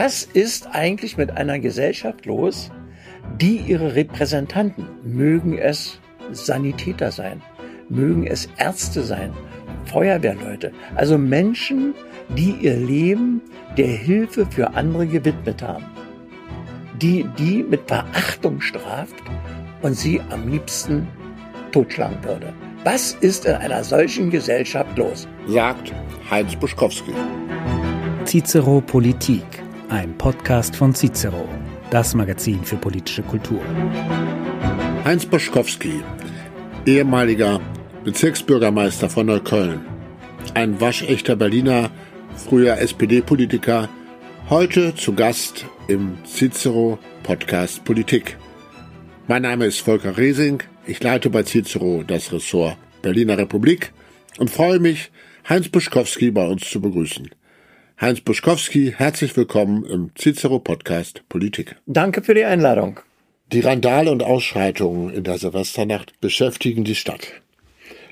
Was ist eigentlich mit einer Gesellschaft los, die ihre Repräsentanten, mögen es Sanitäter sein, mögen es Ärzte sein, Feuerwehrleute, also Menschen, die ihr Leben der Hilfe für andere gewidmet haben, die die mit Verachtung straft und sie am liebsten totschlagen würde. Was ist in einer solchen Gesellschaft los? Sagt Heinz Buschkowski. Cicero Politik, ein Podcast von Cicero, das Magazin für politische Kultur. Heinz Buschkowski, ehemaliger Bezirksbürgermeister von Neukölln, ein waschechter Berliner, früher SPD-Politiker, heute zu Gast im Cicero Podcast Politik. Mein Name ist Volker Resing, ich leite bei Cicero das Ressort Berliner Republik und freue mich, Heinz Buschkowski bei uns zu begrüßen. Heinz Buschkowski, herzlich willkommen im Cicero Podcast Politik. Danke für die Einladung. Die Randale und Ausschreitungen in der Silvesternacht beschäftigen die Stadt.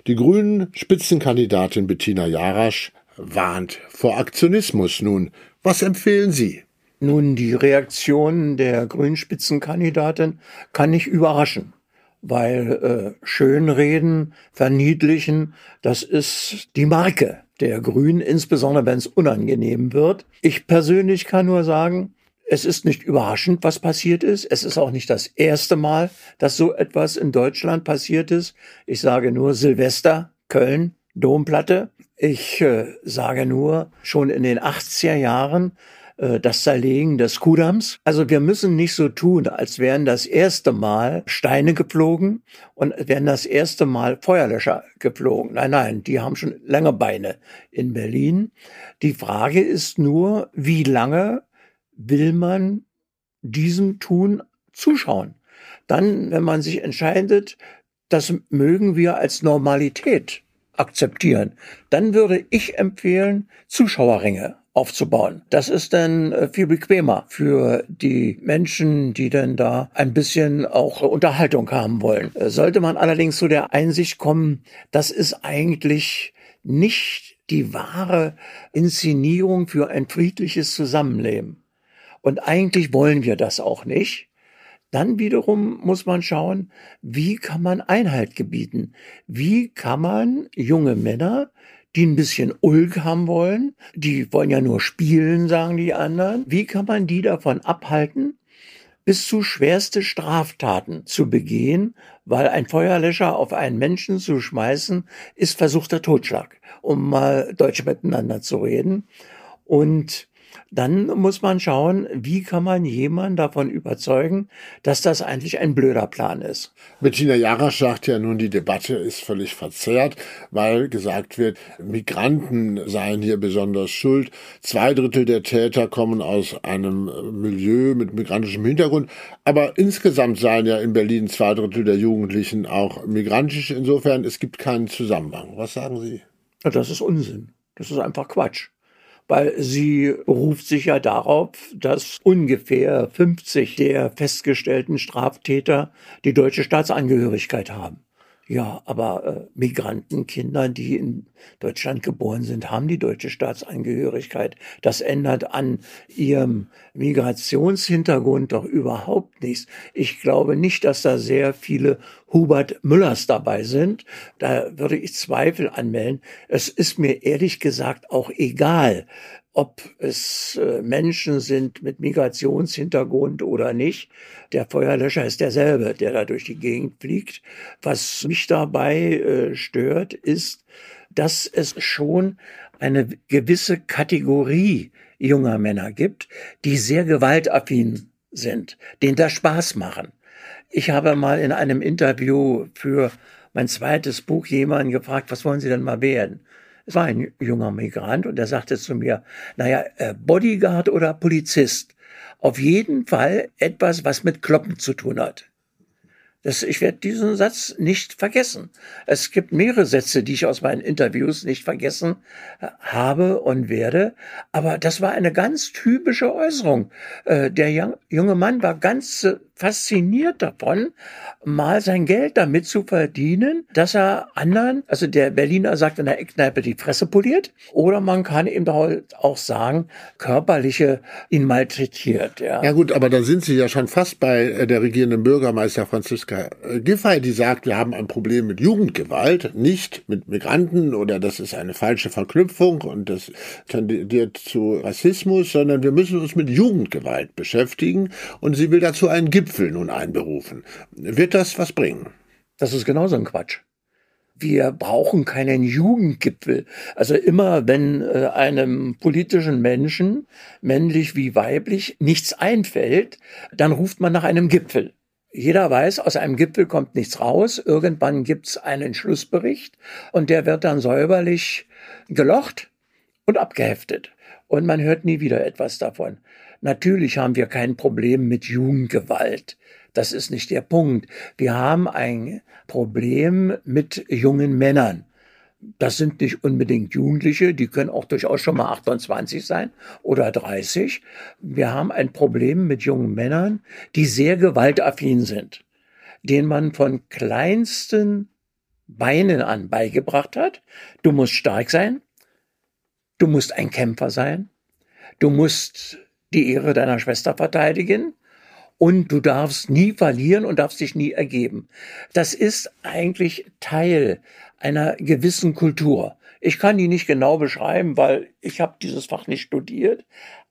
Die grünen Spitzenkandidatin Bettina Jarasch warnt vor Aktionismus. Nun, was empfehlen Sie? Nun, die Reaktion der grünen Spitzenkandidatin kann nicht überraschen, weil äh, Schönreden, Verniedlichen, das ist die Marke der Grünen, insbesondere wenn es unangenehm wird. Ich persönlich kann nur sagen, es ist nicht überraschend, was passiert ist. Es ist auch nicht das erste Mal, dass so etwas in Deutschland passiert ist. Ich sage nur Silvester, Köln, Domplatte. Ich äh, sage nur, schon in den 80er Jahren äh, das Zerlegen des Kudams. Also wir müssen nicht so tun, als wären das erste Mal Steine geflogen und wären das erste Mal Feuerlöscher geflogen. Nein, nein, die haben schon lange Beine in Berlin. Die Frage ist nur, wie lange will man diesem Tun zuschauen? Dann, wenn man sich entscheidet, das mögen wir als Normalität akzeptieren, dann würde ich empfehlen, Zuschauerringe aufzubauen. Das ist dann äh, viel bequemer für die Menschen, die dann da ein bisschen auch Unterhaltung haben wollen. Äh, sollte man allerdings zu der Einsicht kommen, das ist eigentlich nicht die wahre Inszenierung für ein friedliches Zusammenleben. Und eigentlich wollen wir das auch nicht. Dann wiederum muss man schauen, wie kann man Einhalt gebieten? Wie kann man junge Männer die ein bisschen Ulk haben wollen. Die wollen ja nur spielen, sagen die anderen. Wie kann man die davon abhalten, bis zu schwerste Straftaten zu begehen, weil ein Feuerlöscher auf einen Menschen zu schmeißen, ist versuchter Totschlag, um mal Deutsch miteinander zu reden. Und dann muss man schauen, wie kann man jemanden davon überzeugen, dass das eigentlich ein blöder Plan ist. Bettina Jarasch sagt ja nun, die Debatte ist völlig verzerrt, weil gesagt wird, Migranten seien hier besonders schuld. Zwei Drittel der Täter kommen aus einem Milieu mit migrantischem Hintergrund. Aber insgesamt seien ja in Berlin zwei Drittel der Jugendlichen auch migrantisch. Insofern, es gibt keinen Zusammenhang. Was sagen Sie? Das ist Unsinn. Das ist einfach Quatsch weil sie beruft sich ja darauf, dass ungefähr 50 der festgestellten Straftäter die deutsche Staatsangehörigkeit haben. Ja, aber äh, Migrantenkinder, die in Deutschland geboren sind, haben die deutsche Staatsangehörigkeit. Das ändert an ihrem Migrationshintergrund doch überhaupt nichts. Ich glaube nicht, dass da sehr viele Hubert Müllers dabei sind. Da würde ich Zweifel anmelden. Es ist mir ehrlich gesagt auch egal, ob es äh, Menschen sind mit Migrationshintergrund oder nicht. Der Feuerlöscher ist derselbe, der da durch die Gegend fliegt. Was mich dabei äh, stört, ist, dass es schon eine gewisse Kategorie junger Männer gibt, die sehr gewaltaffin sind, denen das Spaß machen. Ich habe mal in einem Interview für mein zweites Buch jemanden gefragt, was wollen Sie denn mal werden? Es war ein junger Migrant und er sagte zu mir, naja, äh, Bodyguard oder Polizist. Auf jeden Fall etwas, was mit Kloppen zu tun hat. Das, ich werde diesen Satz nicht vergessen. Es gibt mehrere Sätze, die ich aus meinen Interviews nicht vergessen äh, habe und werde. Aber das war eine ganz typische Äußerung. Äh, der junge Mann war ganz fasziniert davon, mal sein Geld damit zu verdienen, dass er anderen, also der Berliner sagt in der Eckkneipe, die Fresse poliert, oder man kann ihm auch sagen, körperliche ihn malträtiert. Ja. ja gut, aber da sind Sie ja schon fast bei äh, der regierenden Bürgermeister Franziska Giffey, die sagt, wir haben ein Problem mit Jugendgewalt, nicht mit Migranten oder das ist eine falsche Verknüpfung und das tendiert zu Rassismus, sondern wir müssen uns mit Jugendgewalt beschäftigen und sie will dazu einen Gipfel nun einberufen. Wird das was bringen? Das ist genauso ein Quatsch. Wir brauchen keinen Jugendgipfel. Also immer, wenn äh, einem politischen Menschen, männlich wie weiblich, nichts einfällt, dann ruft man nach einem Gipfel. Jeder weiß, aus einem Gipfel kommt nichts raus. Irgendwann gibt's einen Schlussbericht und der wird dann säuberlich gelocht und abgeheftet. Und man hört nie wieder etwas davon. Natürlich haben wir kein Problem mit Jugendgewalt. Das ist nicht der Punkt. Wir haben ein Problem mit jungen Männern. Das sind nicht unbedingt Jugendliche, die können auch durchaus schon mal 28 sein oder 30. Wir haben ein Problem mit jungen Männern, die sehr gewaltaffin sind, denen man von kleinsten Beinen an beigebracht hat, du musst stark sein, du musst ein Kämpfer sein, du musst die Ehre deiner Schwester verteidigen und du darfst nie verlieren und darfst dich nie ergeben. Das ist eigentlich Teil einer gewissen Kultur. Ich kann die nicht genau beschreiben, weil ich habe dieses Fach nicht studiert,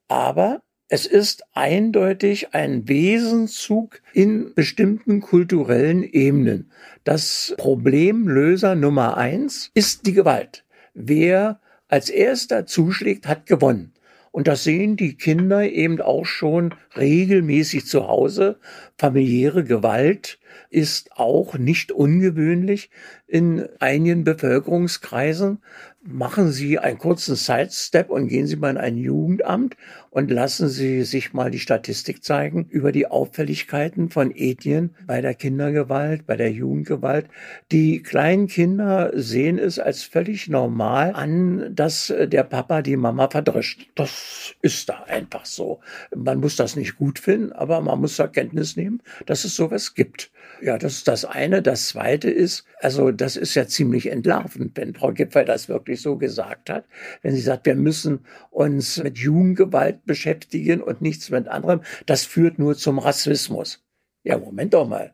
aber es ist eindeutig ein Wesenszug in bestimmten kulturellen Ebenen. Das Problemlöser Nummer eins ist die Gewalt. Wer als erster zuschlägt, hat gewonnen. Und das sehen die Kinder eben auch schon regelmäßig zu Hause. Familiäre Gewalt ist auch nicht ungewöhnlich in einigen Bevölkerungskreisen machen Sie einen kurzen Sidestep und gehen Sie mal in ein Jugendamt und lassen Sie sich mal die Statistik zeigen über die Auffälligkeiten von Ethnien bei der Kindergewalt, bei der Jugendgewalt. Die kleinen Kinder sehen es als völlig normal an, dass der Papa die Mama verdrischt. Das ist da einfach so. Man muss das nicht gut finden, aber man muss zur Kenntnis nehmen, dass es sowas gibt. Ja, das ist das eine. Das zweite ist, also das ist ja ziemlich entlarvend, wenn Frau Gipfel das wirklich so gesagt hat. Wenn sie sagt, wir müssen uns mit Jugendgewalt beschäftigen und nichts mit anderem, das führt nur zum Rassismus. Ja, Moment doch mal.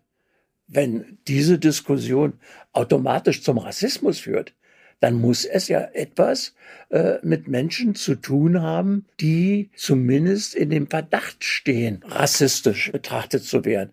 Wenn diese Diskussion automatisch zum Rassismus führt, dann muss es ja etwas äh, mit Menschen zu tun haben, die zumindest in dem Verdacht stehen, rassistisch betrachtet zu werden.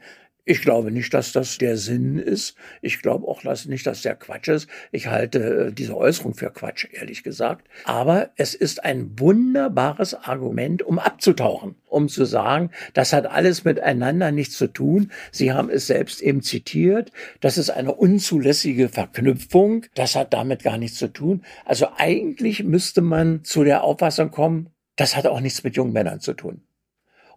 Ich glaube nicht, dass das der Sinn ist. Ich glaube auch dass nicht, dass der Quatsch ist. Ich halte äh, diese Äußerung für Quatsch, ehrlich gesagt. Aber es ist ein wunderbares Argument, um abzutauchen, um zu sagen, das hat alles miteinander nichts zu tun. Sie haben es selbst eben zitiert. Das ist eine unzulässige Verknüpfung. Das hat damit gar nichts zu tun. Also eigentlich müsste man zu der Auffassung kommen, das hat auch nichts mit jungen Männern zu tun.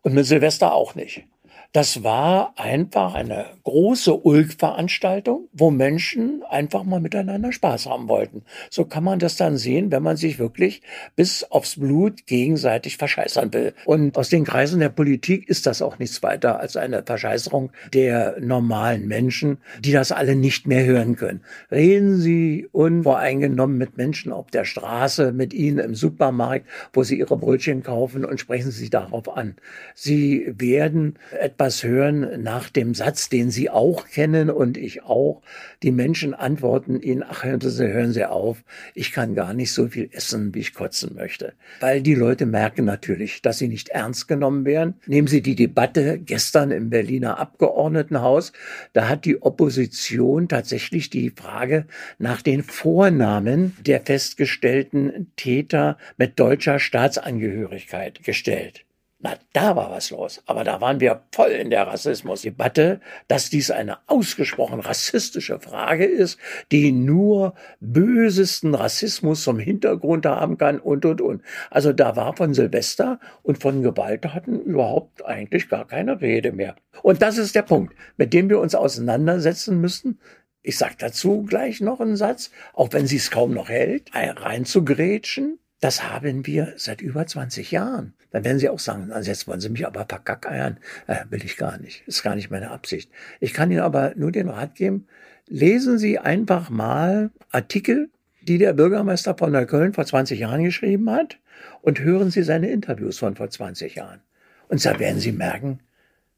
Und mit Silvester auch nicht. Das war einfach eine große Ulk-Veranstaltung, wo Menschen einfach mal miteinander Spaß haben wollten. So kann man das dann sehen, wenn man sich wirklich bis aufs Blut gegenseitig verscheißern will. Und aus den Kreisen der Politik ist das auch nichts weiter als eine Verscheißerung der normalen Menschen, die das alle nicht mehr hören können. Reden Sie unvoreingenommen mit Menschen auf der Straße, mit ihnen im Supermarkt, wo sie ihre Brötchen kaufen und sprechen Sie darauf an. Sie werden etwa etwas hören nach dem Satz, den Sie auch kennen und ich auch. Die Menschen antworten Ihnen, ach, hören Sie, hören Sie auf, ich kann gar nicht so viel essen, wie ich kotzen möchte. Weil die Leute merken natürlich, dass sie nicht ernst genommen werden. Nehmen Sie die Debatte gestern im Berliner Abgeordnetenhaus. Da hat die Opposition tatsächlich die Frage nach den Vornamen der festgestellten Täter mit deutscher Staatsangehörigkeit gestellt. Na, da war was los. Aber da waren wir voll in der Rassismusdebatte, dass dies eine ausgesprochen rassistische Frage ist, die nur bösesten Rassismus zum Hintergrund haben kann und, und, und. Also da war von Silvester und von Gewalttaten überhaupt eigentlich gar keine Rede mehr. Und das ist der Punkt, mit dem wir uns auseinandersetzen müssen. Ich sag dazu gleich noch einen Satz, auch wenn sie es kaum noch hält, reinzugrätschen Das haben wir seit über 20 Jahren. Dann werden Sie auch sagen, also jetzt wollen Sie mich aber verkackeiern. Äh, will ich gar nicht. Ist gar nicht meine Absicht. Ich kann Ihnen aber nur den Rat geben, lesen Sie einfach mal Artikel, die der Bürgermeister von Neukölln vor 20 Jahren geschrieben hat und hören Sie seine Interviews von vor 20 Jahren. Und da werden Sie merken,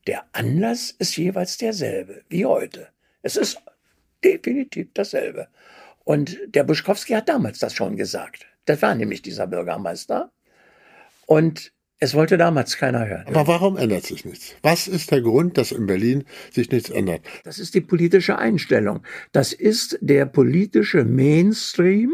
der Anlass ist jeweils derselbe wie heute. Es ist definitiv dasselbe. Und der Buschkowski hat damals das schon gesagt. Das war nämlich dieser Bürgermeister. Und es wollte damals keiner hören. Aber warum ändert sich nichts? Was ist der Grund, dass in Berlin sich nichts ändert? Das ist die politische Einstellung. Das ist der politische Mainstream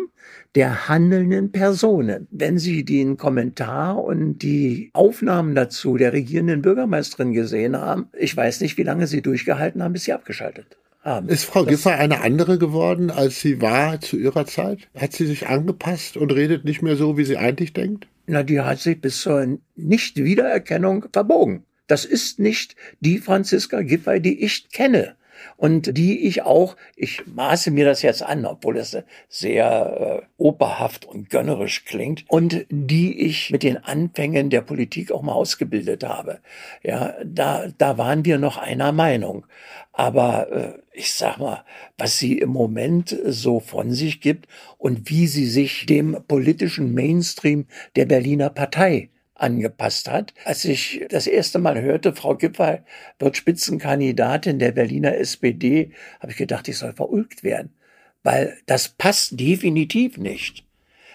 der handelnden Personen. Wenn Sie den Kommentar und die Aufnahmen dazu der regierenden Bürgermeisterin gesehen haben, ich weiß nicht, wie lange Sie durchgehalten haben, bis sie abgeschaltet haben. Ist Frau Giffey eine andere geworden, als sie war zu ihrer Zeit? Hat sie sich angepasst und redet nicht mehr so, wie sie eigentlich denkt? Na, die hat sich bis zur Nichtwiedererkennung verbogen. Das ist nicht die Franziska Giffey, die ich kenne und die ich auch, ich maße mir das jetzt an, obwohl es sehr äh, operhaft und gönnerisch klingt, und die ich mit den Anfängen der Politik auch mal ausgebildet habe. Ja, da, da waren wir noch einer Meinung. Aber äh, ich sag mal, was sie im Moment so von sich gibt und wie sie sich dem politischen Mainstream der Berliner Partei angepasst hat. Als ich das erste Mal hörte, Frau Giffey wird Spitzenkandidatin der Berliner SPD, habe ich gedacht, ich soll verulgt werden, weil das passt definitiv nicht.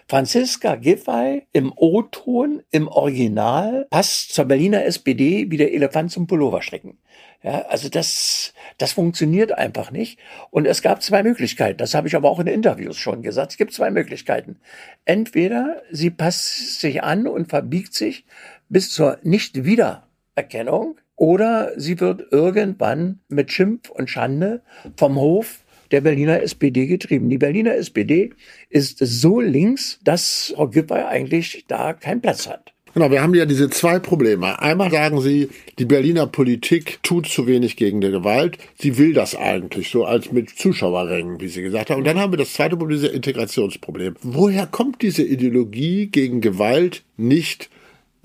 Franziska Giffey im O-Ton, im Original, passt zur Berliner SPD wie der Elefant zum Pulloverstricken. Ja, also das, das funktioniert einfach nicht. Und es gab zwei Möglichkeiten. Das habe ich aber auch in Interviews schon gesagt. Es gibt zwei Möglichkeiten. Entweder sie passt sich an und verbiegt sich bis zur Nicht-Wiedererkennung oder sie wird irgendwann mit Schimpf und Schande vom Hof der Berliner SPD getrieben. Die Berliner SPD ist so links, dass Frau Giffey eigentlich da keinen Platz hat. Genau, wir haben ja diese zwei Probleme. Einmal sagen Sie, die Berliner Politik tut zu wenig gegen die Gewalt. Sie will das eigentlich, so als mit Zuschauerrängen, wie Sie gesagt haben. Und dann haben wir das zweite Problem, dieses Integrationsproblem. Woher kommt diese Ideologie gegen Gewalt nicht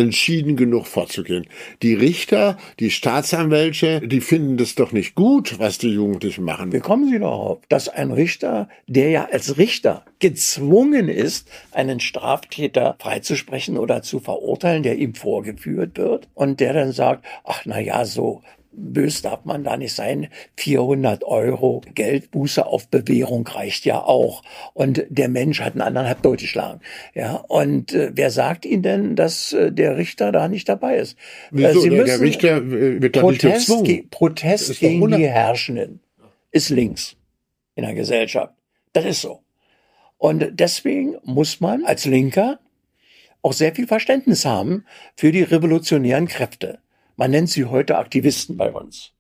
entschieden genug vorzugehen. Die Richter, die Staatsanwälte, die finden das doch nicht gut, was die Jugendlichen machen. Wie kommen Sie darauf, dass ein Richter, der ja als Richter gezwungen ist, einen Straftäter freizusprechen oder zu verurteilen, der ihm vorgeführt wird und der dann sagt, ach na ja, so bös darf man da nicht sein. 400 Euro Geldbuße auf Bewährung reicht ja auch. Und der Mensch hat einen anderen halb durchgeschlagen. Ja, und äh, wer sagt Ihnen denn, dass äh, der Richter da nicht dabei ist? Wieso? Äh, Sie müssen der Richter äh, wird da Protest, nicht gezwungen. Ge Protest gegen die Herrschenden ist links in der Gesellschaft. Das ist so. Und deswegen muss man als Linker auch sehr viel Verständnis haben für die revolutionären Kräfte. Man nennt sie heute Aktivisten bei uns.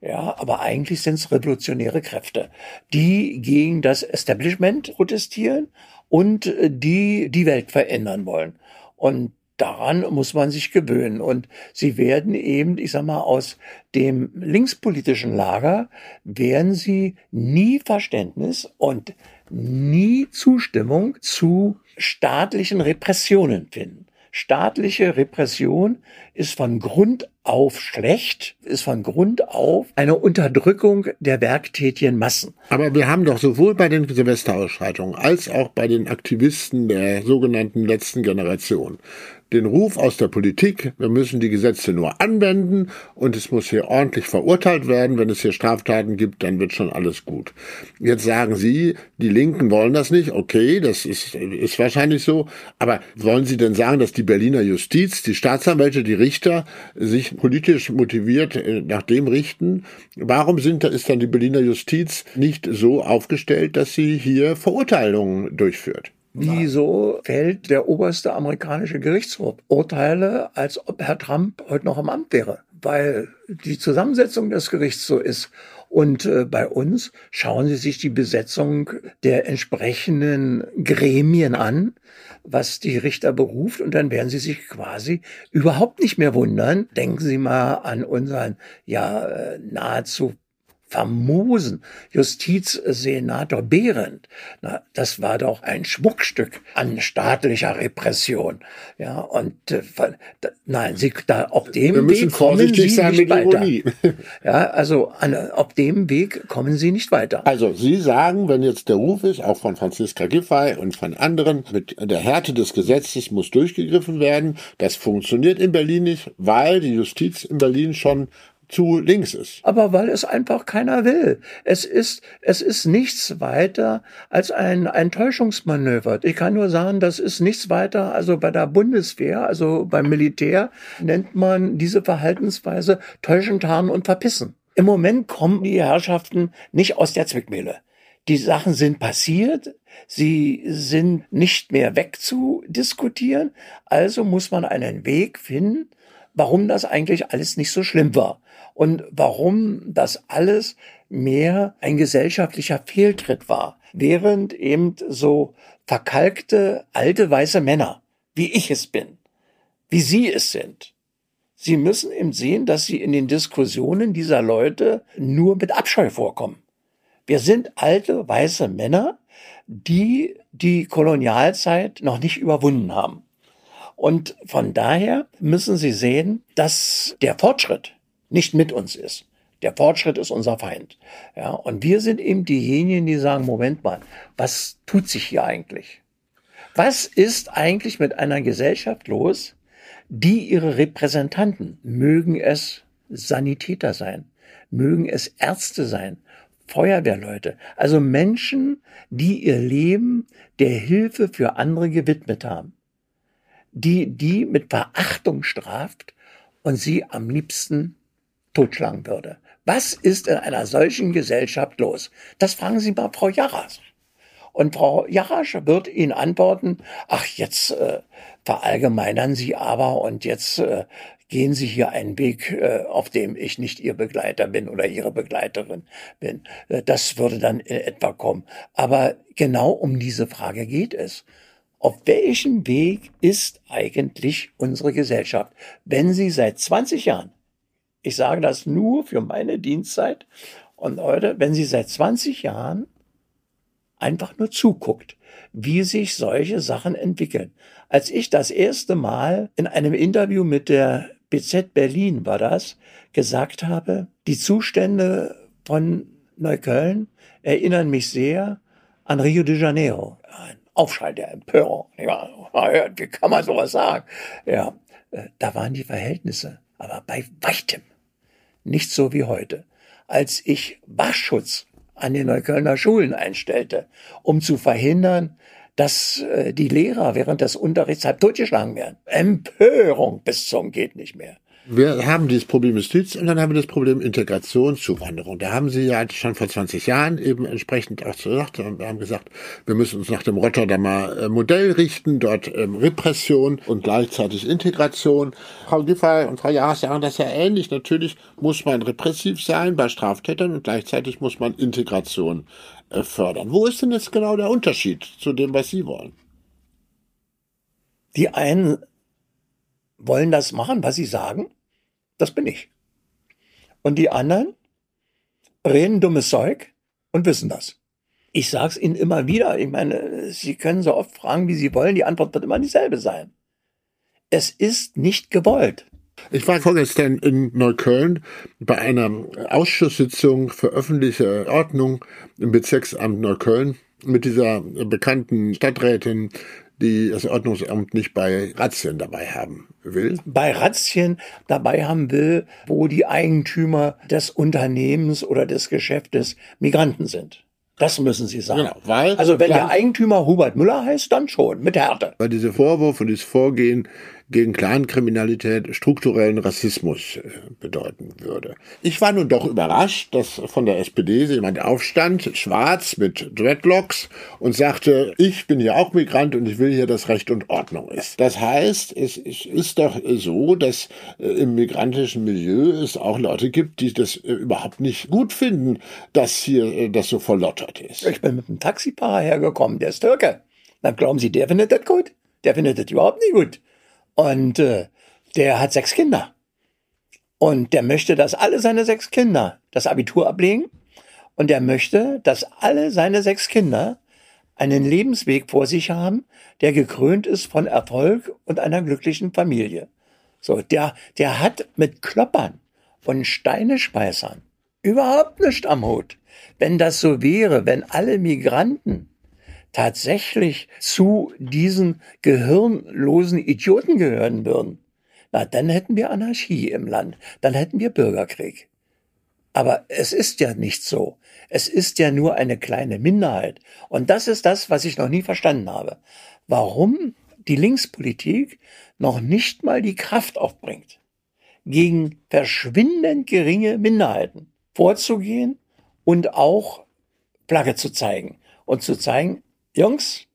Ja, aber eigentlich sind es revolutionäre Kräfte, die gegen das Establishment protestieren und äh, die die Welt verändern wollen. Und daran muss man sich gewöhnen. Und sie werden eben, ich sag mal, aus dem linkspolitischen Lager werden sie nie Verständnis und nie Zustimmung zu staatlichen Repressionen finden. Staatliche Repression ist von Grund auf schlecht, ist von Grund auf eine Unterdrückung der werktätigen Massen. Aber wir haben doch sowohl bei den Silvesterausschreitungen als auch bei den Aktivisten der sogenannten letzten Generation den Ruf aus der Politik, wir müssen die Gesetze nur anwenden und es muss hier ordentlich verurteilt werden. Wenn es hier Straftaten gibt, dann wird schon alles gut. Jetzt sagen Sie, die Linken wollen das nicht. Okay, das ist, ist wahrscheinlich so. Aber wollen Sie denn sagen, dass die Berliner Justiz, die Staatsanwälte, die Richter sich politisch motiviert äh, nach dem richten? Warum sind, ist dann die Berliner Justiz nicht so aufgestellt, dass sie hier Verurteilungen durchführt? Wieso fällt der oberste amerikanische Gerichtshof Urteile, als ob Herr Trump heute noch im Amt wäre? Weil die Zusammensetzung des Gerichts so ist. Und äh, bei uns schauen Sie sich die Besetzung der entsprechenden Gremien an, was die Richter beruft, und dann werden Sie sich quasi überhaupt nicht mehr wundern. Denken Sie mal an unseren ja äh, nahezu famosen Justizsenator Behrendt, na, das war doch ein Schmuckstück an staatlicher Repression. Ja, und äh, nein, Sie, da, auf dem Weg kommen Sie nicht weiter. Ja, also an, auf dem Weg kommen Sie nicht weiter. Also Sie sagen, wenn jetzt der Ruf ist, auch von Franziska Giffey und von anderen, mit der Härte des Gesetzes muss durchgegriffen werden. Das funktioniert in Berlin nicht, weil die Justiz in Berlin schon zu links ist. Aber weil es einfach keiner will. Es ist, es ist nichts weiter als ein, ein Täuschungsmanöver. Ich kann nur sagen, das ist nichts weiter, also bei der Bundeswehr, also beim Militär nennt man diese Verhaltensweise täuschen, tarnen und verpissen. Im Moment kommen die Herrschaften nicht aus der Zwickmühle. Die Sachen sind passiert, sie sind nicht mehr wegzudiskutieren, also muss man einen Weg finden, warum das eigentlich alles nicht so schlimm war und warum das alles mehr ein gesellschaftlicher Fehltritt war, während eben so verkalkte alte weiße Männer, wie ich es bin, wie Sie es sind, Sie müssen eben sehen, dass Sie in den Diskussionen dieser Leute nur mit Abscheu vorkommen. Wir sind alte weiße Männer, die die Kolonialzeit noch nicht überwunden haben. Und von daher müssen Sie sehen, dass der Fortschritt nicht mit uns ist. Der Fortschritt ist unser Feind. Ja, und wir sind eben diejenigen, die sagen, Moment mal, was tut sich hier eigentlich? Was ist eigentlich mit einer Gesellschaft los, die ihre Repräsentanten, mögen es Sanitäter sein, mögen es Ärzte sein, Feuerwehrleute, also Menschen, die ihr Leben der Hilfe für andere gewidmet haben, die die mit Verachtung straft und sie am liebsten totschlagen würde. Was ist in einer solchen Gesellschaft los? Das fragen Sie mal Frau Jarras. Und Frau Jarasch wird Ihnen antworten, ach, jetzt äh, verallgemeinern Sie aber und jetzt äh, gehen Sie hier einen Weg, äh, auf dem ich nicht Ihr Begleiter bin oder Ihre Begleiterin bin. Äh, das würde dann in etwa kommen. Aber genau um diese Frage geht es. Auf welchem Weg ist eigentlich unsere Gesellschaft, wenn sie seit 20 Jahren ich sage das nur für meine Dienstzeit. Und Leute, wenn Sie seit 20 Jahren einfach nur zuguckt, wie sich solche Sachen entwickeln. Als ich das erste Mal in einem Interview mit der BZ Berlin war das, gesagt habe, die Zustände von Neukölln erinnern mich sehr an Rio de Janeiro. Ein Aufschrei der Empörung. Ja, wie kann man sowas sagen? Ja, äh, da waren die Verhältnisse, aber bei weitem nicht so wie heute. Als ich Wachschutz an den Neuköllner Schulen einstellte, um zu verhindern, dass äh, die Lehrer während des Unterrichts halb totgeschlagen werden. Empörung bis zum geht nicht mehr. Wir haben dieses Problem Justiz und dann haben wir das Problem Integrationszuwanderung. Da haben Sie ja schon vor 20 Jahren eben entsprechend auch gesagt und haben gesagt, wir müssen uns nach dem Rotterdamer äh, Modell richten, dort ähm, Repression und gleichzeitig Integration. Frau Giffey und Frau Jahr sagen das ja ähnlich. Natürlich muss man repressiv sein bei Straftätern und gleichzeitig muss man Integration äh, fördern. Wo ist denn jetzt genau der Unterschied zu dem, was Sie wollen? Die einen wollen das machen, was sie sagen das bin ich. Und die anderen reden dummes Zeug und wissen das. Ich sage es Ihnen immer wieder. Ich meine, Sie können so oft fragen, wie Sie wollen. Die Antwort wird immer dieselbe sein. Es ist nicht gewollt. Ich war vorgestern in Neukölln bei einer Ausschusssitzung für öffentliche Ordnung im Bezirksamt Neukölln mit dieser bekannten Stadträtin die das Ordnungsamt nicht bei Razzien dabei haben will? Bei Razzien dabei haben will, wo die Eigentümer des Unternehmens oder des Geschäftes Migranten sind. Das müssen Sie sagen. Genau, weil also wenn der Eigentümer Hubert Müller heißt, dann schon, mit Härte. Weil diese Vorwurf und dieses Vorgehen gegen Clankriminalität strukturellen Rassismus äh, bedeuten würde. Ich war nun doch überrascht, dass von der SPD jemand aufstand, schwarz mit Dreadlocks und sagte, ich bin ja auch Migrant und ich will hier, dass Recht und Ordnung ist. Das heißt, es ist doch so, dass äh, im migrantischen Milieu es auch Leute gibt, die das äh, überhaupt nicht gut finden, dass hier das so verlottert ist. Ich bin mit einem Taxifahrer hergekommen, der ist Türke. Dann glauben Sie, der findet das gut? Der findet das überhaupt nicht gut. Und äh, der hat sechs Kinder. Und der möchte, dass alle seine sechs Kinder das Abitur ablegen Und er möchte, dass alle seine sechs Kinder einen Lebensweg vor sich haben, der gekrönt ist von Erfolg und einer glücklichen Familie. So, der, der hat mit Kloppern und Steinespeisern überhaupt nichts am Hut. Wenn das so wäre, wenn alle Migranten tatsächlich zu diesen gehirnlosen Idioten gehören würden, na, dann hätten wir Anarchie im Land, dann hätten wir Bürgerkrieg. Aber es ist ja nicht so. Es ist ja nur eine kleine Minderheit. Und das ist das, was ich noch nie verstanden habe. Warum die Linkspolitik noch nicht mal die Kraft aufbringt, gegen verschwindend geringe Minderheiten vorzugehen und auch Flagge zu zeigen und zu zeigen, Jungs,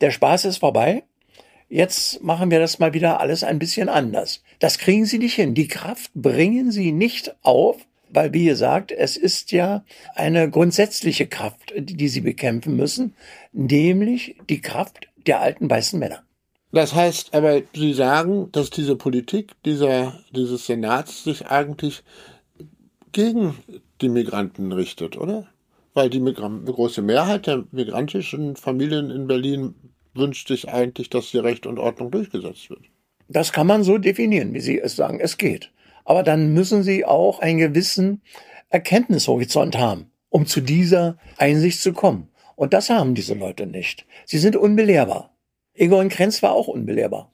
der Spaß ist vorbei. Jetzt machen wir das mal wieder alles ein bisschen anders. Das kriegen sie nicht hin. Die Kraft bringen sie nicht auf, weil, wie gesagt, es ist ja eine grundsätzliche Kraft, die sie bekämpfen müssen, nämlich die Kraft der alten weißen Männer. Das heißt aber, Sie sagen, dass diese Politik dieser, dieses Senats sich eigentlich gegen die Migranten richtet, oder? Weil die Migranten, große Mehrheit der migrantischen Familien in Berlin wünscht sich eigentlich, dass hier Recht und Ordnung durchgesetzt wird. Das kann man so definieren, wie Sie es sagen. Es geht. Aber dann müssen Sie auch einen gewissen Erkenntnishorizont haben, um zu dieser Einsicht zu kommen. Und das haben diese Leute nicht. Sie sind unbelehrbar. Egon Krenz war auch unbelehrbar.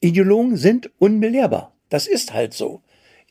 Ideologen sind unbelehrbar. Das ist halt so.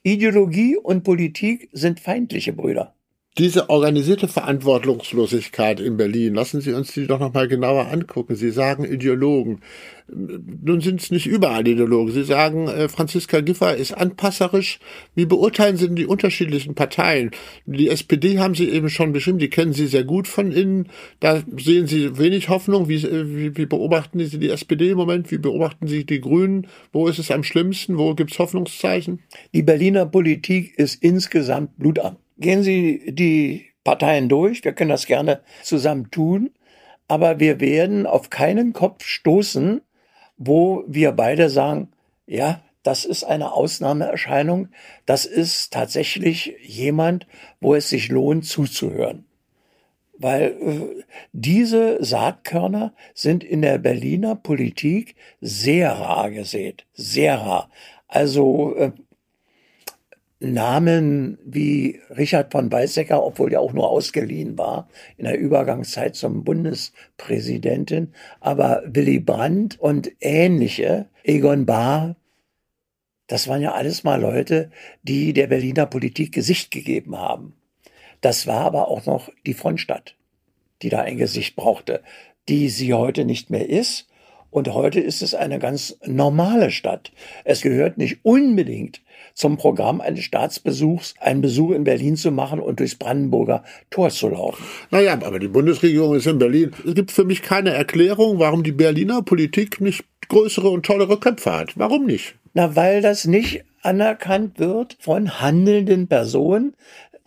Ideologie und Politik sind feindliche Brüder. Diese organisierte Verantwortungslosigkeit in Berlin, lassen Sie uns die doch nochmal genauer angucken. Sie sagen Ideologen. Nun sind es nicht überall Ideologen. Sie sagen, äh, Franziska Giffey ist anpasserisch. Wie beurteilen Sie denn die unterschiedlichen Parteien? Die SPD haben Sie eben schon beschrieben, die kennen Sie sehr gut von innen. Da sehen Sie wenig Hoffnung. Wie, äh, wie, wie beobachten Sie die SPD im Moment? Wie beobachten Sie die Grünen? Wo ist es am schlimmsten? Wo gibt es Hoffnungszeichen? Die Berliner Politik ist insgesamt blutarm. Gehen Sie die Parteien durch. Wir können das gerne zusammen tun. Aber wir werden auf keinen Kopf stoßen, wo wir beide sagen, ja, das ist eine Ausnahmeerscheinung. Das ist tatsächlich jemand, wo es sich lohnt zuzuhören. Weil äh, diese Saatkörner sind in der Berliner Politik sehr rar gesät. Sehr rar. Also äh, Namen wie Richard von Weizsäcker, obwohl er auch nur ausgeliehen war in der Übergangszeit zum Bundespräsidenten, aber Willy Brandt und ähnliche, Egon Bahr, das waren ja alles mal Leute, die der Berliner Politik Gesicht gegeben haben. Das war aber auch noch die Frontstadt, die da ein Gesicht brauchte, die sie heute nicht mehr ist. Und heute ist es eine ganz normale Stadt. Es gehört nicht unbedingt zum Programm eines Staatsbesuchs, einen Besuch in Berlin zu machen und durchs Brandenburger Tor zu laufen. Naja, aber die Bundesregierung ist in Berlin. Es gibt für mich keine Erklärung, warum die Berliner Politik nicht größere und tollere Köpfe hat. Warum nicht? Na, weil das nicht anerkannt wird von handelnden Personen.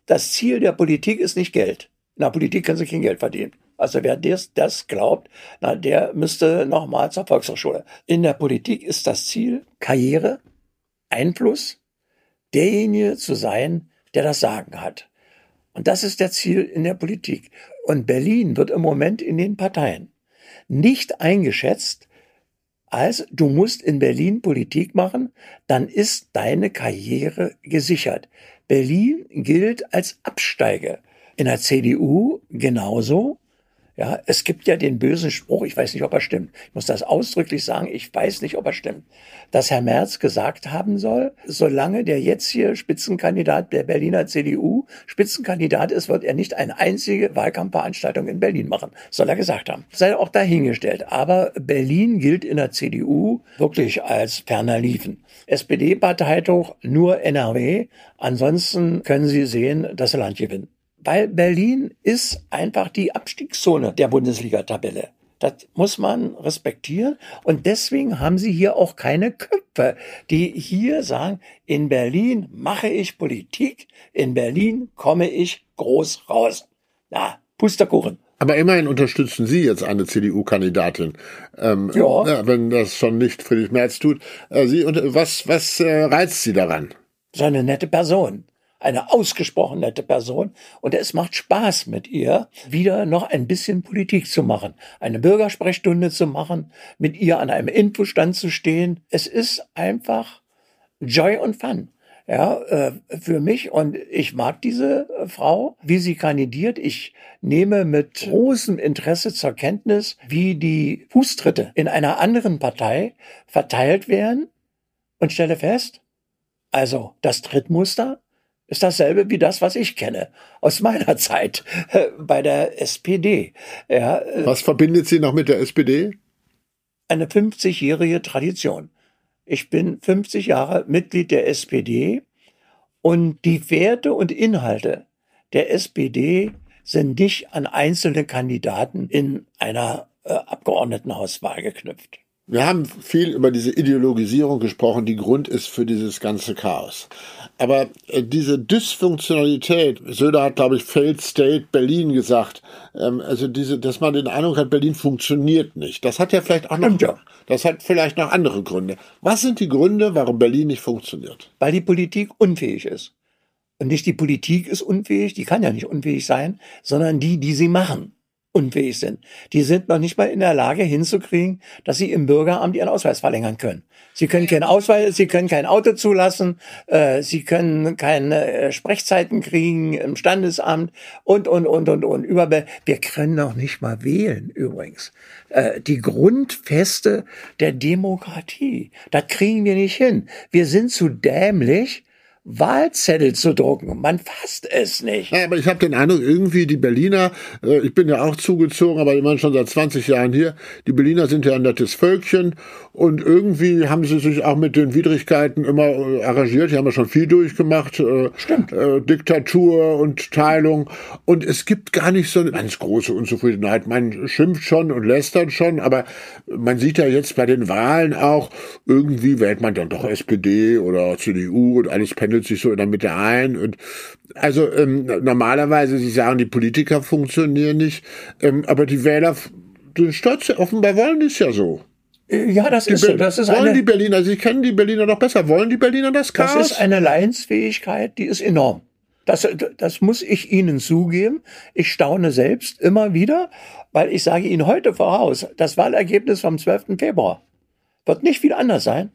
Das Ziel der Politik ist nicht Geld. In der Politik können sie kein Geld verdienen. Also wer das, das glaubt, na, der müsste nochmal zur Volkshochschule. In der Politik ist das Ziel Karriere, Einfluss, derjenige zu sein, der das Sagen hat. Und das ist der Ziel in der Politik. Und Berlin wird im Moment in den Parteien nicht eingeschätzt als du musst in Berlin Politik machen, dann ist deine Karriere gesichert. Berlin gilt als Absteige. In der CDU genauso. Ja, es gibt ja den bösen Spruch, ich weiß nicht, ob er stimmt. Ich muss das ausdrücklich sagen, ich weiß nicht, ob er stimmt. Dass Herr Merz gesagt haben soll, solange der jetzt hier Spitzenkandidat der Berliner CDU Spitzenkandidat ist, wird er nicht eine einzige Wahlkampfveranstaltung in Berlin machen. Soll er gesagt haben. Sei auch dahingestellt. Aber Berlin gilt in der CDU wirklich als ferner Liefen. SPD-Parteitag nur NRW. Ansonsten können Sie sehen, dass Sie Land gewinnen weil Berlin ist einfach die Abstiegszone der Bundesliga-Tabelle. Das muss man respektieren. Und deswegen haben sie hier auch keine Köpfe, die hier sagen, in Berlin mache ich Politik, in Berlin komme ich groß raus. Na, Pusterkuchen. Aber immerhin unterstützen Sie jetzt eine CDU-Kandidatin, ähm, ja. wenn das schon nicht Friedrich Merz tut. Äh, Sie, was was äh, reizt Sie daran? So eine nette Person eine ausgesprochen nette Person und es macht Spaß mit ihr, wieder noch ein bisschen Politik zu machen, eine Bürgersprechstunde zu machen, mit ihr an einem Infostand zu stehen. Es ist einfach Joy und Fun. Ja, äh, für mich und ich mag diese äh, Frau, wie sie kandidiert. Ich nehme mit großem Interesse zur Kenntnis, wie die Fußtritte in einer anderen Partei verteilt werden und stelle fest, also das Trittmuster ist dasselbe wie das, was ich kenne aus meiner Zeit äh, bei der SPD. Ja, äh, was verbindet Sie noch mit der SPD? Eine 50-jährige Tradition. Ich bin 50 Jahre Mitglied der SPD und die Werte und Inhalte der SPD sind nicht an einzelne Kandidaten in einer äh, Abgeordnetenhauswahl geknüpft. Wir haben viel über diese Ideologisierung gesprochen, die Grund ist für dieses ganze Chaos. Aber äh, diese Dysfunktionalität, Söder hat, glaube ich, Failed State Berlin gesagt, ähm, also diese, dass man den Eindruck hat, Berlin funktioniert nicht. Das hat ja vielleicht auch noch, ja. das hat vielleicht noch andere Gründe. Was sind die Gründe, warum Berlin nicht funktioniert? Weil die Politik unfähig ist. Und nicht die Politik ist unfähig, die kann ja nicht unfähig sein, sondern die, die sie machen unfähig sind. Die sind noch nicht mal in der Lage hinzukriegen, dass sie im Bürgeramt ihren Ausweis verlängern können. Sie können keinen Ausweis, sie können kein Auto zulassen, äh, sie können keine äh, Sprechzeiten kriegen im Standesamt und, und, und, und, und. Über, wir können noch nicht mal wählen, übrigens. Äh, die Grundfeste der Demokratie, das kriegen wir nicht hin. Wir sind zu dämlich, Wahlzettel zu drucken. Man fasst es nicht. Ja, aber ich habe den Eindruck, irgendwie die Berliner, äh, ich bin ja auch zugezogen, aber immerhin schon seit 20 Jahren hier, die Berliner sind ja ein nettes Völkchen und irgendwie haben sie sich auch mit den Widrigkeiten immer äh, arrangiert. Die haben ja schon viel durchgemacht. Äh, Stimmt. Diktatur und Teilung. Und es gibt gar nicht so eine ganz große Unzufriedenheit. Man schimpft schon und lästert schon, aber man sieht ja jetzt bei den Wahlen auch, irgendwie wählt man dann doch SPD oder CDU und alles pendelt pendelt sich so in der Mitte ein. Und also ähm, normalerweise, Sie sagen, die Politiker funktionieren nicht, ähm, aber die Wähler den Stolz, offenbar wollen die es ja so. Äh, ja, das die ist so. Das ist wollen eine, die Berliner, Sie kennen die Berliner doch besser, wollen die Berliner das Chaos? Das ist eine Leidensfähigkeit, die ist enorm. Das, das muss ich Ihnen zugeben. Ich staune selbst immer wieder, weil ich sage Ihnen heute voraus, das Wahlergebnis vom 12. Februar wird nicht viel anders sein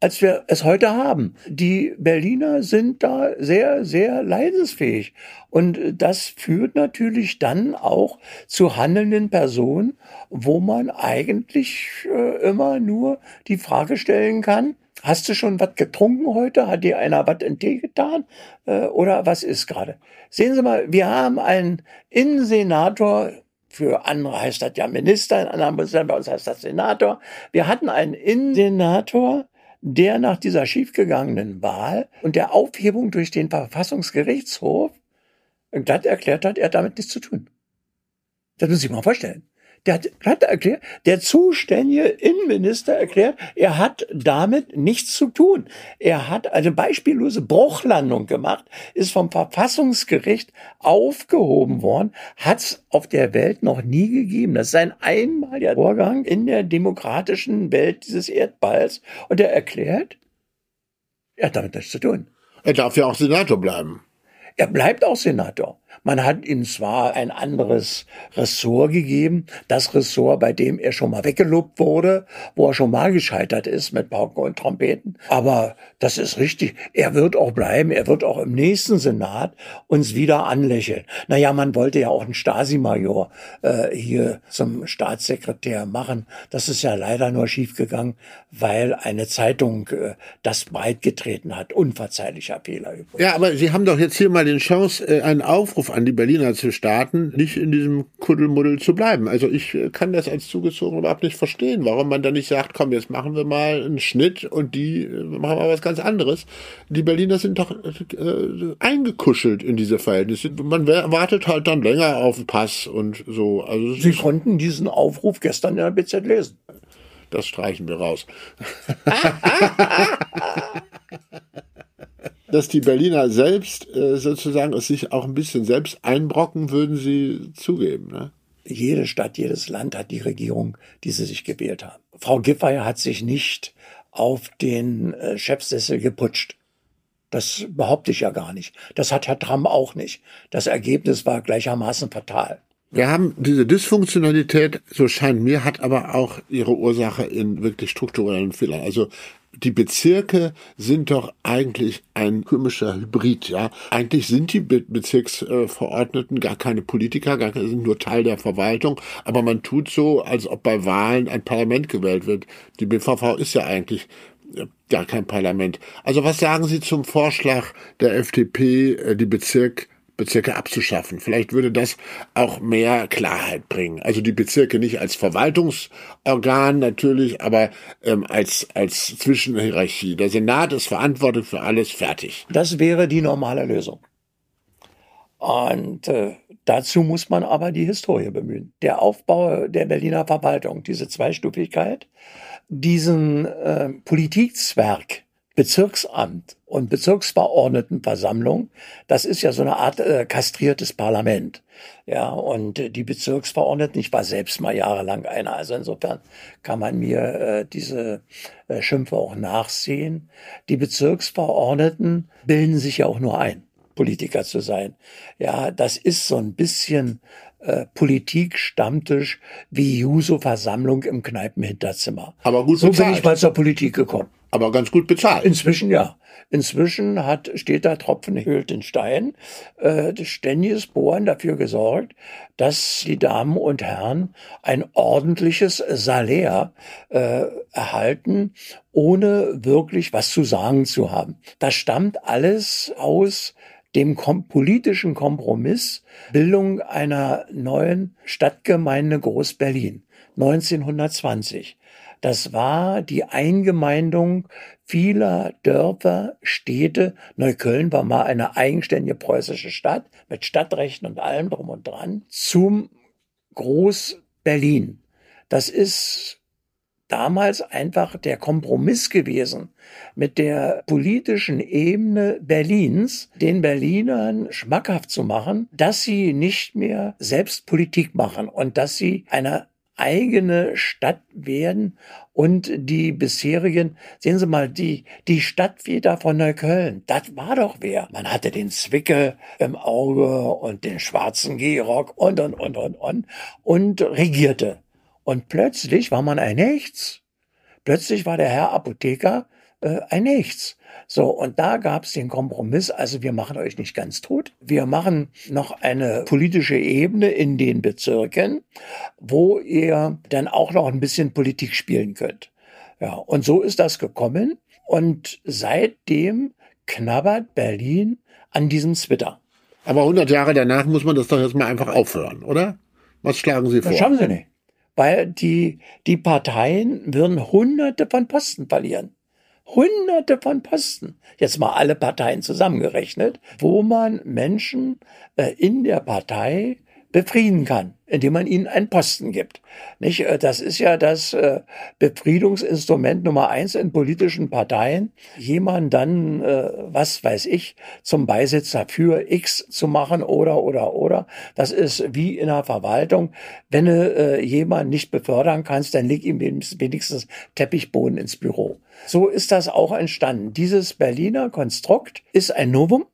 als wir es heute haben. Die Berliner sind da sehr, sehr leidensfähig. Und das führt natürlich dann auch zu handelnden Personen, wo man eigentlich äh, immer nur die Frage stellen kann, Hast du schon was getrunken heute? Hat dir einer was in Tee getan? Äh, oder was ist gerade? Sehen Sie mal, wir haben einen Innensenator, für andere heißt das ja Minister, in anderen Bundesländern bei uns heißt das Senator. Wir hatten einen Innensenator, der nach dieser schiefgegangenen Wahl und der Aufhebung durch den Verfassungsgerichtshof glatt erklärt hat, er hat damit nichts zu tun. Das muss ich mal vorstellen. Der hat, hat erklärt, der zuständige Innenminister erklärt, er hat damit nichts zu tun. Er hat eine beispiellose Bruchlandung gemacht, ist vom Verfassungsgericht aufgehoben worden, hat es auf der Welt noch nie gegeben. Das ist ein einmaliger Vorgang in der demokratischen Welt dieses Erdballs. Und er erklärt, er hat damit nichts zu tun. Er darf ja auch Senator bleiben. Er bleibt auch Senator. Man hat ihm zwar ein anderes Ressort gegeben, das Ressort, bei dem er schon mal weggelobt wurde, wo er schon mal gescheitert ist mit Pauken und Trompeten. Aber das ist richtig. Er wird auch bleiben. Er wird auch im nächsten Senat uns wieder anlächeln. Naja, man wollte ja auch einen Stasi-Major äh, hier zum Staatssekretär machen. Das ist ja leider nur schiefgegangen, weil eine Zeitung äh, das breitgetreten hat. Unverzeihlicher Fehler übrigens. Ja, aber Sie haben doch jetzt hier mal den Chance, äh, einen Aufruf an die Berliner zu starten, nicht in diesem Kuddelmuddel zu bleiben. Also ich äh, kann das als zugezogen überhaupt nicht verstehen, warum man da nicht sagt, komm, jetzt machen wir mal einen Schnitt und die äh, machen mal was ganz anderes. Die Berliner sind doch äh, eingekuschelt in diese Verhältnisse. Man wartet halt dann länger auf den Pass und so. Also Sie konnten diesen Aufruf gestern in der BZ lesen. Das streichen wir raus. dass die Berliner selbst äh, sozusagen es sich auch ein bisschen selbst einbrocken, würden sie zugeben. Ne? Jede Stadt, jedes Land hat die Regierung, die sie sich gewählt haben. Frau Giffey hat sich nicht auf den äh, Chefsessel geputscht. Das behaupte ich ja gar nicht. Das hat Herr Tramm auch nicht. Das Ergebnis war gleichermaßen fatal. Wir haben diese Dysfunktionalität, so scheint mir, hat aber auch ihre Ursache in wirklich strukturellen Fehlern. Also die Bezirke sind doch eigentlich ein komischer Hybrid, ja. Eigentlich sind die Be Bezirksverordneten gar keine Politiker, gar keine, sind nur Teil der Verwaltung, aber man tut so, als ob bei Wahlen ein Parlament gewählt wird. Die BVV ist ja eigentlich äh, gar kein Parlament. Also was sagen Sie zum Vorschlag der FDP, äh, die Bezirk Bezirke abzuschaffen. Vielleicht würde das auch mehr Klarheit bringen. Also die Bezirke nicht als Verwaltungsorgan natürlich, aber ähm, als, als Zwischenhierarchie. Der Senat ist verantwortlich für alles, fertig. Das wäre die normale Lösung. Und äh, dazu muss man aber die Historie bemühen. Der Aufbau der Berliner Verwaltung, diese Zweistufigkeit, diesen äh, Politikzwerg, Bezirksamt und Bezirksverordnetenversammlung, das ist ja so eine Art äh, kastriertes Parlament. Ja, und äh, die Bezirksverordneten, ich war selbst mal jahrelang einer, also insofern kann man mir äh, diese äh, Schimpfe auch nachsehen. Die Bezirksverordneten bilden sich ja auch nur ein, Politiker zu sein. Ja, das ist so ein bisschen äh, Politik-Stammtisch wie Juso-Versammlung im Kneipenhinterzimmer. Aber gut so bezahlt. bin ich mal zur Politik gekommen. Aber ganz gut bezahlt. Inzwischen ja. Inzwischen hat, steht da Tropfen höhlt den Stein, äh, ständiges Bohren dafür gesorgt, dass die Damen und Herren ein ordentliches Salär äh, erhalten, ohne wirklich was zu sagen zu haben. Das stammt alles aus dem kom politischen Kompromiss Bildung einer neuen Stadtgemeinde Groß-Berlin 1920. Das war die Eingemeindung vieler Dörfer, Städte. Neukölln war mal eine eigenständige preußische Stadt mit Stadtrechten und allem drum und dran zum Groß-Berlin. Das ist damals einfach der Kompromiss gewesen mit der politischen Ebene Berlins, den Berlinern schmackhaft zu machen, dass sie nicht mehr selbst Politik machen und dass sie einer eigene Stadt werden und die bisherigen, sehen Sie mal, die, die Stadtväter von Neukölln, das war doch wer. Man hatte den Zwicke im Auge und den schwarzen Gehrock und, und, und, und, und, und regierte. Und plötzlich war man ein Nichts. Plötzlich war der Herr Apotheker äh, ein Nichts. So, und da gab es den Kompromiss, also wir machen euch nicht ganz tot, wir machen noch eine politische Ebene in den Bezirken, wo ihr dann auch noch ein bisschen Politik spielen könnt. Ja, und so ist das gekommen und seitdem knabbert Berlin an diesem Zwitter. Aber 100 Jahre danach muss man das doch jetzt mal einfach aufhören, oder? Was schlagen Sie vor? Das schaffen Sie nicht. Weil die, die Parteien würden hunderte von Posten verlieren. Hunderte von Posten, jetzt mal alle Parteien zusammengerechnet, wo man Menschen äh, in der Partei befrieden kann, indem man ihnen einen Posten gibt. Nicht? Äh, das ist ja das äh, Befriedungsinstrument Nummer eins in politischen Parteien, jemand dann, äh, was weiß ich, zum Beisitzer für X zu machen oder, oder, oder. Das ist wie in der Verwaltung. Wenn du jemanden nicht befördern kannst, dann leg ihm wenigstens Teppichboden ins Büro. So ist das auch entstanden. Dieses Berliner Konstrukt ist ein Novum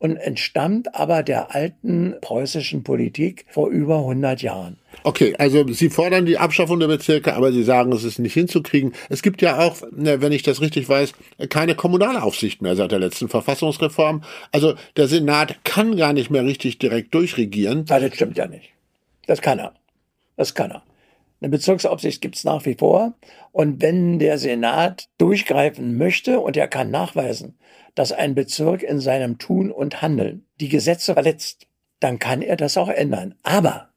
und entstammt aber der alten preußischen Politik vor über 100 Jahren. Okay, also Sie fordern die Abschaffung der Bezirke, aber Sie sagen, es ist nicht hinzukriegen. Es gibt ja auch, wenn ich das richtig weiß, keine Kommunalaufsicht mehr seit der letzten Verfassungsreform. Also der Senat kann gar nicht mehr richtig direkt durchregieren. Ja, das stimmt ja nicht. Das kann er. Das kann er. Eine Bezirksaufsicht gibt's nach wie vor. Und wenn der Senat durchgreifen möchte und er kann nachweisen, dass ein Bezirk in seinem Tun und Handeln die Gesetze verletzt, dann kann er das auch ändern. Aber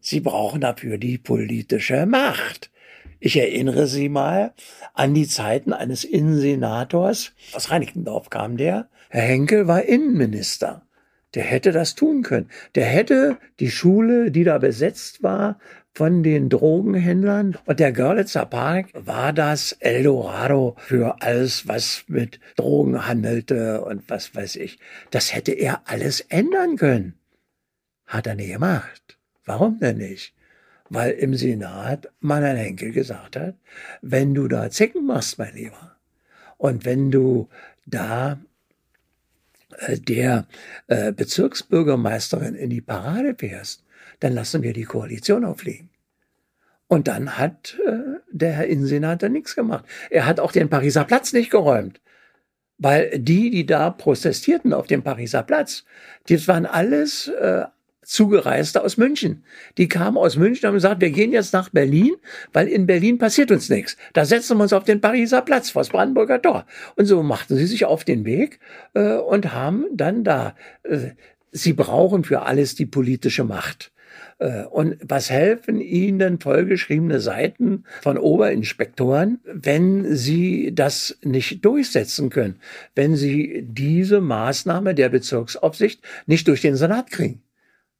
Sie brauchen dafür die politische Macht. Ich erinnere Sie mal an die Zeiten eines Innensenators. Aus Reinickendorf kam der. Herr Henkel war Innenminister. Der hätte das tun können. Der hätte die Schule, die da besetzt war, von den Drogenhändlern. Und der Görlitzer Park war das Eldorado für alles, was mit Drogen handelte und was weiß ich. Das hätte er alles ändern können. Hat er nicht gemacht. Warum denn nicht? Weil im Senat man an Henkel gesagt hat, wenn du da Zicken machst, mein Lieber, und wenn du da äh, der äh, Bezirksbürgermeisterin in die Parade fährst, dann lassen wir die Koalition auflegen. Und dann hat äh, der Herr Innensenator nichts gemacht. Er hat auch den Pariser Platz nicht geräumt. Weil die, die da protestierten auf dem Pariser Platz, das waren alles äh, Zugereiste aus München. Die kamen aus München und haben gesagt, wir gehen jetzt nach Berlin, weil in Berlin passiert uns nichts. Da setzen wir uns auf den Pariser Platz vor das Brandenburger Tor. Und so machten sie sich auf den Weg äh, und haben dann da, äh, sie brauchen für alles die politische Macht. Äh, und was helfen Ihnen vollgeschriebene Seiten von Oberinspektoren, wenn Sie das nicht durchsetzen können, wenn Sie diese Maßnahme der Bezirksaufsicht nicht durch den Senat kriegen?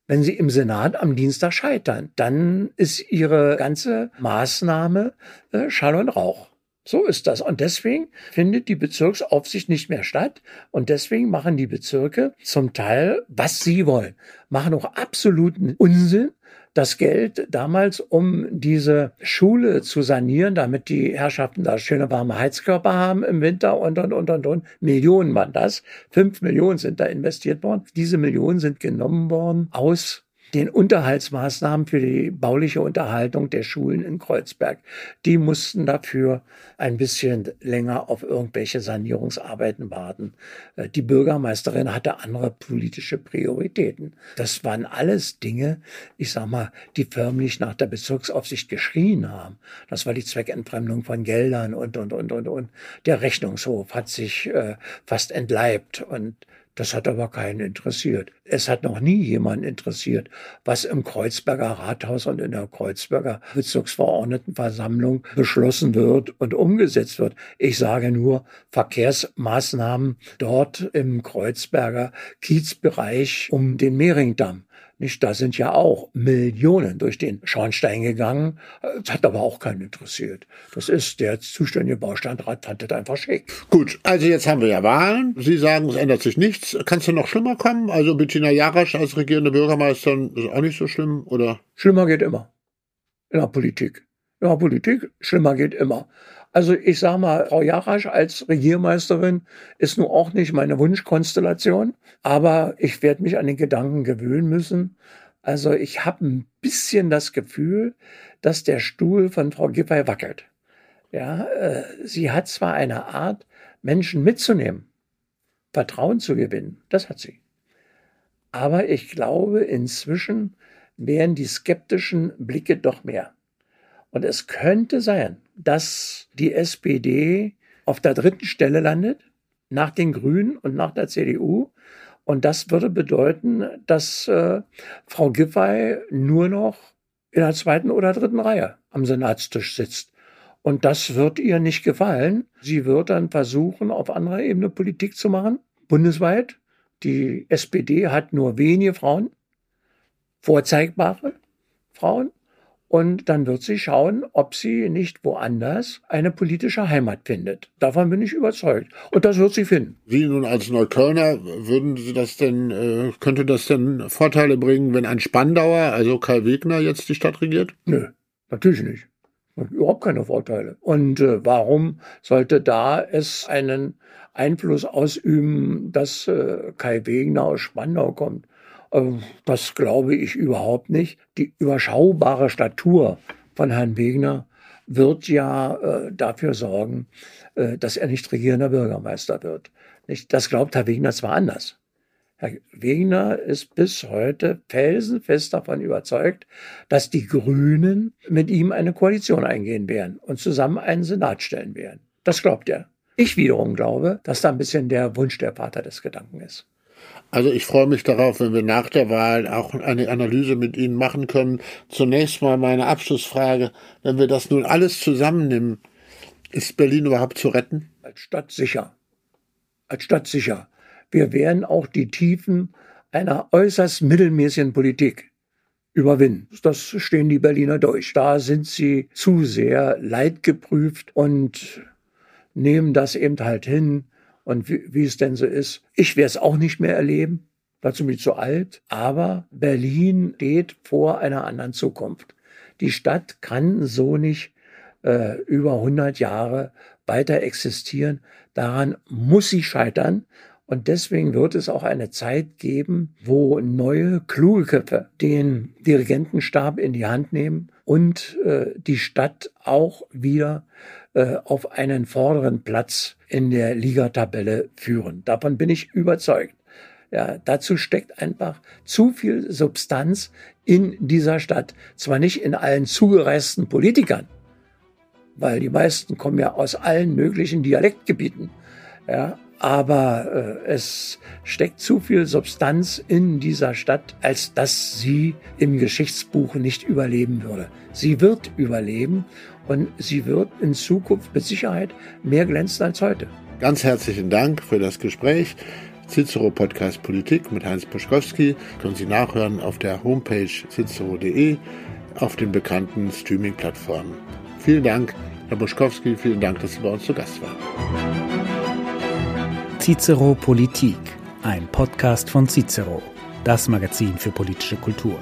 Wenn Sie im Senat am Dienstag scheitern, dann ist Ihre ganze Maßnahme äh, Schall und Rauch. So ist das. Und deswegen findet die Bezirksaufsicht nicht mehr statt. Und deswegen machen die Bezirke zum Teil, was sie wollen. Machen auch absoluten Unsinn. Das Geld damals, um diese Schule zu sanieren, damit die Herrschaften da schöne warme Heizkörper haben im Winter und, und, und, und, und. Millionen waren das. Fünf Millionen sind da investiert worden. Diese Millionen sind genommen worden aus den Unterhaltsmaßnahmen für die bauliche Unterhaltung der Schulen in Kreuzberg. Die mussten dafür ein bisschen länger auf irgendwelche Sanierungsarbeiten warten. Äh, die Bürgermeisterin hatte andere politische Prioritäten. Das waren alles Dinge, ich sag mal, die förmlich nach der Bezirksaufsicht geschrien haben. Das war die Zweckentfremdung von Geldern und, und, und, und, und. Der Rechnungshof hat sich äh, fast entleibt und das hat aber keinen interessiert. Es hat noch nie jemanden interessiert, was im Kreuzberger Rathaus und in der Kreuzberger Bezirksverordnetenversammlung beschlossen wird und umgesetzt wird. Ich sage nur Verkehrsmaßnahmen dort im Kreuzberger Kiezbereich um den Mehringdamm. Nicht, da sind ja auch Millionen durch den Schornstein gegangen. Das hat aber auch keinen interessiert. Das ist der zuständige Baustandrat fand das einfach schick. Gut, also jetzt haben wir ja Wahlen. Sie sagen, es ändert sich nichts. Kann es denn noch schlimmer kommen? Also Bettina Jarasch als regierende Bürgermeisterin ist auch nicht so schlimm, oder? Schlimmer geht immer. In der Politik. Der Politik, schlimmer geht immer. Also ich sage mal, Frau Jarasch als Regiermeisterin ist nun auch nicht meine Wunschkonstellation, aber ich werde mich an den Gedanken gewöhnen müssen. Also ich habe ein bisschen das Gefühl, dass der Stuhl von Frau Giffey wackelt. Ja, äh, sie hat zwar eine Art, Menschen mitzunehmen, Vertrauen zu gewinnen, das hat sie. Aber ich glaube, inzwischen wären die skeptischen Blicke doch mehr. Und es könnte sein, dass die SPD auf der dritten Stelle landet, nach den Grünen und nach der CDU. Und das würde bedeuten, dass äh, Frau Giffey nur noch in der zweiten oder dritten Reihe am Senatstisch sitzt. Und das wird ihr nicht gefallen. Sie wird dann versuchen, auf anderer Ebene Politik zu machen, bundesweit. Die SPD hat nur wenige Frauen, vorzeigbare Frauen. Und dann wird sie schauen, ob sie nicht woanders eine politische Heimat findet. Davon bin ich überzeugt. Und das wird sie finden. Sie nun als Neuköllner, würden Sie das denn, äh, könnte das denn Vorteile bringen, wenn ein Spandauer, also Kai Wegner, jetzt die Stadt regiert? Nö, natürlich nicht. Überhaupt keine Vorteile. Und äh, warum sollte da es einen Einfluss ausüben, dass äh, Kai Wegner aus Spandau kommt? Ähm, das glaube ich überhaupt nicht. Die überschaubare Statur von Herrn Wegner wird ja äh, dafür sorgen, äh, dass er nicht regierender Bürgermeister wird. Das glaubt Herr Wegner zwar anders. Herr Wegner ist bis heute felsenfest davon überzeugt, dass die Grünen mit ihm eine Koalition eingehen werden und zusammen einen Senat stellen werden. Das glaubt er. Ich wiederum glaube, dass da ein bisschen der Wunsch der Vater des Gedanken ist. Also ich freue mich darauf, wenn wir nach der Wahl auch eine Analyse mit Ihnen machen können. Zunächst mal meine Abschlussfrage. Wenn wir das nun alles zusammennehmen, ist Berlin überhaupt zu retten? Als Stadt sicher. Als Stadt sicher. Wir werden auch die Tiefen einer äußerst mittelmäßigen Politik überwinden. Das stehen die Berliner durch. Da sind sie zu sehr leidgeprüft und nehmen das eben halt hin, und wie, wie es denn so ist. Ich werde es auch nicht mehr erleben, dazu bin ich zu alt, aber Berlin steht vor einer anderen Zukunft. Die Stadt kann so nicht äh, über 100 Jahre weiter existieren. Daran muss sie scheitern. Und deswegen wird es auch eine Zeit geben, wo neue, kluge Köpfe den Dirigentenstab in die Hand nehmen und äh, die Stadt auch wieder äh, auf einen vorderen Platz in der Ligatabelle führen. Davon bin ich überzeugt. Ja, dazu steckt einfach zu viel Substanz in dieser Stadt. Zwar nicht in allen zugereisten Politikern, weil die meisten kommen ja aus allen möglichen Dialektgebieten. Ja, aber äh, es steckt zu viel Substanz in dieser Stadt, als dass sie im Geschichtsbuch nicht überleben würde. Sie wird überleben und sie wird in Zukunft mit Sicherheit mehr glänzen als heute. Ganz herzlichen Dank für das Gespräch. Cicero Podcast Politik mit Heinz Poschkowski können Sie nachhören auf der Homepage cicero.de auf den bekannten Streaming-Plattformen. Vielen Dank, Herr Boschkowski, vielen Dank, dass Sie bei uns zu Gast waren. Cicero Politik, ein Podcast von Cicero, das Magazin für politische Kultur.